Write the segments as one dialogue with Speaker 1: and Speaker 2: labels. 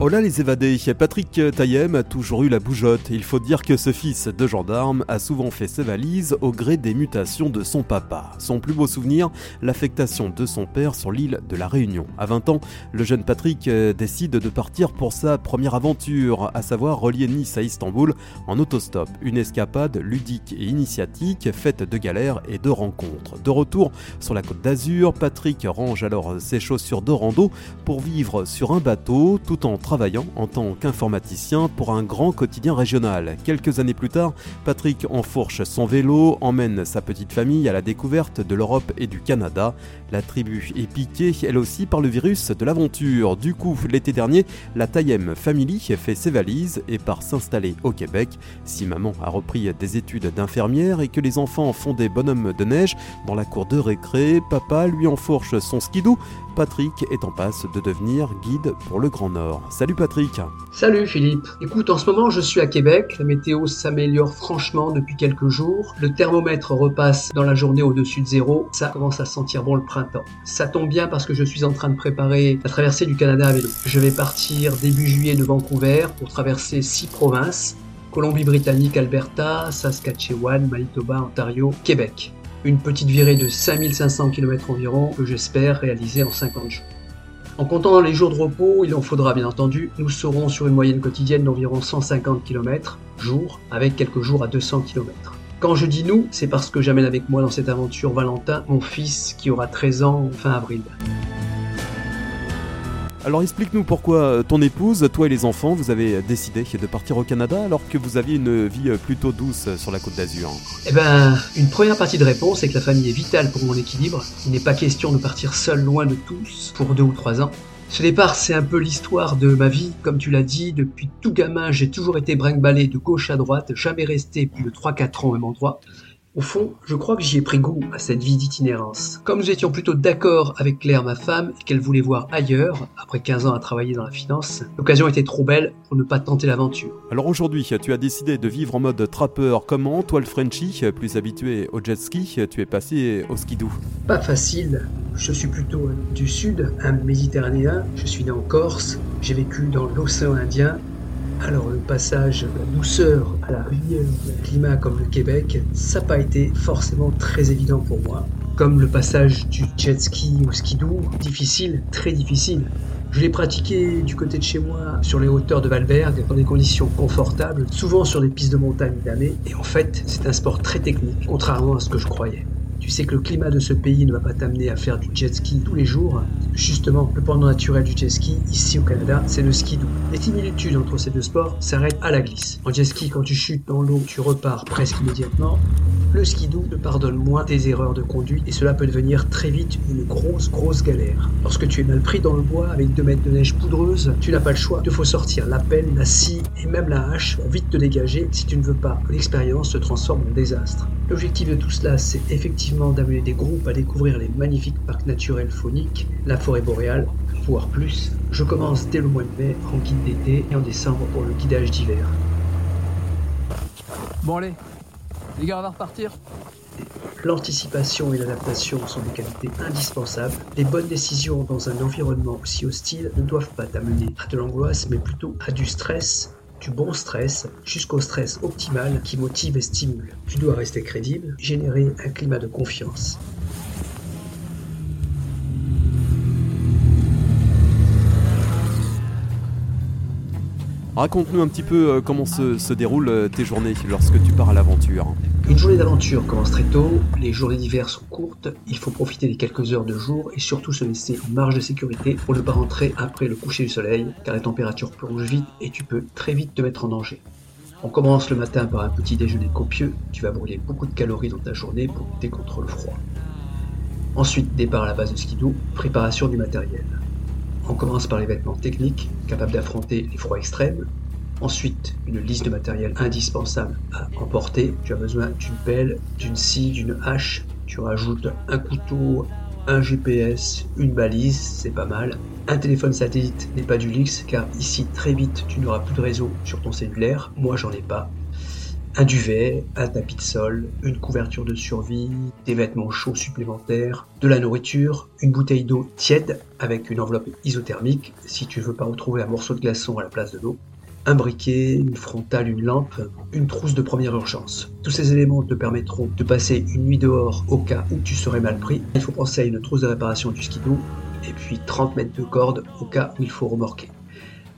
Speaker 1: Hola les évadés, Patrick Taillem a toujours eu la bougeotte. Il faut dire que ce fils de gendarme a souvent fait ses valises au gré des mutations de son papa. Son plus beau souvenir, l'affectation de son père sur l'île de la Réunion. À 20 ans, le jeune Patrick euh, décide de partir pour sa première aventure, à savoir relier Nice à Istanbul en autostop. Une escapade ludique et initiatique, faite de galères et de rencontres. De retour sur la côte d'Azur, Patrick range alors ses chaussures de rando pour vivre sur un bateau tout en travaillant en tant qu'informaticien pour un grand quotidien régional. Quelques années plus tard, Patrick enfourche son vélo, emmène sa petite famille à la découverte de l'Europe et du Canada. La tribu est piquée, elle aussi, par le virus de l'aventure. Du coup, l'été dernier, la Tayem Family fait ses valises et part s'installer au Québec. Si maman a repris des études d'infirmière et que les enfants font des bonhommes de neige dans la cour de récré, papa lui enfourche son skidoo. Patrick est en passe de devenir guide pour le Grand Nord. Salut Patrick.
Speaker 2: Salut Philippe. Écoute, en ce moment je suis à Québec. La météo s'améliore franchement depuis quelques jours. Le thermomètre repasse dans la journée au-dessus de zéro. Ça commence à sentir bon le printemps. Ça tombe bien parce que je suis en train de préparer la traversée du Canada à vélo. Je vais partir début juillet de Vancouver pour traverser six provinces. Colombie-Britannique, Alberta, Saskatchewan, Manitoba, Ontario, Québec. Une petite virée de 5500 km environ que j'espère réaliser en 50 jours. En comptant les jours de repos, il en faudra bien entendu, nous serons sur une moyenne quotidienne d'environ 150 km jour, avec quelques jours à 200 km. Quand je dis nous, c'est parce que j'amène avec moi dans cette aventure Valentin, mon fils qui aura 13 ans fin avril.
Speaker 1: Alors explique-nous pourquoi euh, ton épouse, toi et les enfants, vous avez décidé de partir au Canada alors que vous aviez une vie euh, plutôt douce sur la côte d'Azur?
Speaker 2: Eh ben, une première partie de réponse est que la famille est vitale pour mon équilibre. Il n'est pas question de partir seul loin de tous pour deux ou trois ans. Ce départ, c'est un peu l'histoire de ma vie. Comme tu l'as dit, depuis tout gamin, j'ai toujours été brinque de gauche à droite, jamais resté plus de 3-4 ans au même endroit. Au fond, je crois que j'y ai pris goût à cette vie d'itinérance. Comme nous étions plutôt d'accord avec Claire, ma femme, et qu'elle voulait voir ailleurs, après 15 ans à travailler dans la finance, l'occasion était trop belle pour ne pas tenter l'aventure.
Speaker 1: Alors aujourd'hui, tu as décidé de vivre en mode trappeur. Comment, toi le Frenchie, plus habitué au jet ski, tu es passé au skidoo?
Speaker 2: Pas facile. Je suis plutôt du sud, un méditerranéen. Je suis né en Corse. J'ai vécu dans l'océan Indien alors le passage de la douceur à la rivière d'un climat comme le Québec, ça n'a pas été forcément très évident pour moi. Comme le passage du jet ski au skidoo, difficile, très difficile. Je l'ai pratiqué du côté de chez moi, sur les hauteurs de Valberg, dans des conditions confortables, souvent sur des pistes de montagne damées, et en fait, c'est un sport très technique, contrairement à ce que je croyais. Tu sais que le climat de ce pays ne va pas t'amener à faire du jet ski tous les jours. Justement, le pendant naturel du jet ski, ici au Canada, c'est le ski doux. Les similitudes entre ces deux sports s'arrêtent à la glisse. En jet ski, quand tu chutes dans l'eau, tu repars presque immédiatement. Le ski te pardonne moins tes erreurs de conduite et cela peut devenir très vite une grosse, grosse galère. Lorsque tu es mal pris dans le bois avec 2 mètres de neige poudreuse, tu n'as pas le choix. Il faut sortir la pelle, la scie et même la hache pour vite te dégager si tu ne veux pas que l'expérience se transforme en désastre. L'objectif de tout cela, c'est effectivement d'amener des groupes à découvrir les magnifiques parcs naturels fauniques, la forêt boréale, voire plus. Je commence dès le mois de mai en guide d'été et en décembre pour le guidage d'hiver.
Speaker 3: Bon allez, les gars, on va repartir.
Speaker 2: L'anticipation et l'adaptation sont des qualités indispensables. Les bonnes décisions dans un environnement aussi hostile ne doivent pas t'amener à de l'angoisse, mais plutôt à du stress, du bon stress, jusqu'au stress optimal qui motive et stimule. Tu dois rester crédible, générer un climat de confiance.
Speaker 1: Raconte-nous un petit peu euh, comment se, déroulent euh, tes journées lorsque tu pars à l'aventure.
Speaker 2: Une journée d'aventure commence très tôt, les journées d'hiver sont courtes, il faut profiter des quelques heures de jour et surtout se laisser une marge de sécurité pour ne pas rentrer après le coucher du soleil car les températures plongent vite et tu peux très vite te mettre en danger. On commence le matin par un petit déjeuner copieux, tu vas brûler beaucoup de calories dans ta journée pour lutter contre le froid. Ensuite, départ à la base de skidoo, préparation du matériel. On commence par les vêtements techniques, capables d'affronter les froids extrêmes. Ensuite, une liste de matériel indispensable à emporter. Tu as besoin d'une pelle, d'une scie, d'une hache. Tu rajoutes un couteau, un GPS, une balise, c'est pas mal. Un téléphone satellite n'est pas du luxe car ici très vite tu n'auras plus de réseau sur ton cellulaire. Moi j'en ai pas. Un duvet, un tapis de sol, une couverture de survie, des vêtements chauds supplémentaires, de la nourriture, une bouteille d'eau tiède avec une enveloppe isothermique si tu veux pas retrouver un morceau de glaçon à la place de l'eau, un briquet, une frontale, une lampe, une trousse de première urgence. Tous ces éléments te permettront de passer une nuit dehors au cas où tu serais mal pris. Il faut penser à une trousse de réparation du skido et puis 30 mètres de corde au cas où il faut remorquer.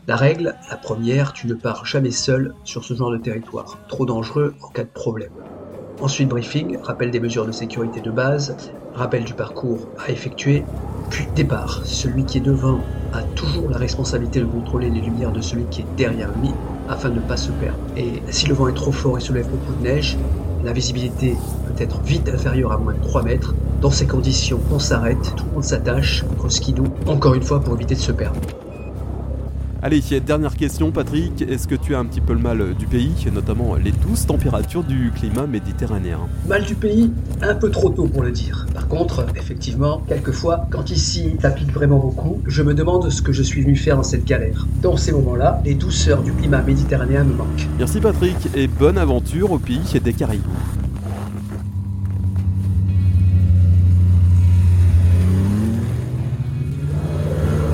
Speaker 2: La règle, la première, tu ne pars jamais seul sur ce genre de territoire, trop dangereux en cas de problème. Ensuite, briefing, rappel des mesures de sécurité de base, rappel du parcours à effectuer, puis départ. Celui qui est devant a toujours la responsabilité de contrôler les lumières de celui qui est derrière lui afin de ne pas se perdre. Et si le vent est trop fort et soulève beaucoup de neige, la visibilité peut être vite inférieure à moins de 3 mètres. Dans ces conditions, on s'arrête, tout le monde s'attache contre skidoo, encore une fois pour éviter de se perdre.
Speaker 1: Allez, dernière question, Patrick. Est-ce que tu as un petit peu le mal du pays, notamment les douces températures du climat méditerranéen?
Speaker 2: Mal du pays Un peu trop tôt pour le dire. Par contre, effectivement, quelquefois, quand ici ça pique vraiment beaucoup, je me demande ce que je suis venu faire dans cette galère. Dans ces moments-là, les douceurs du climat méditerranéen me manquent.
Speaker 1: Merci Patrick et bonne aventure au pays des Caraïbes.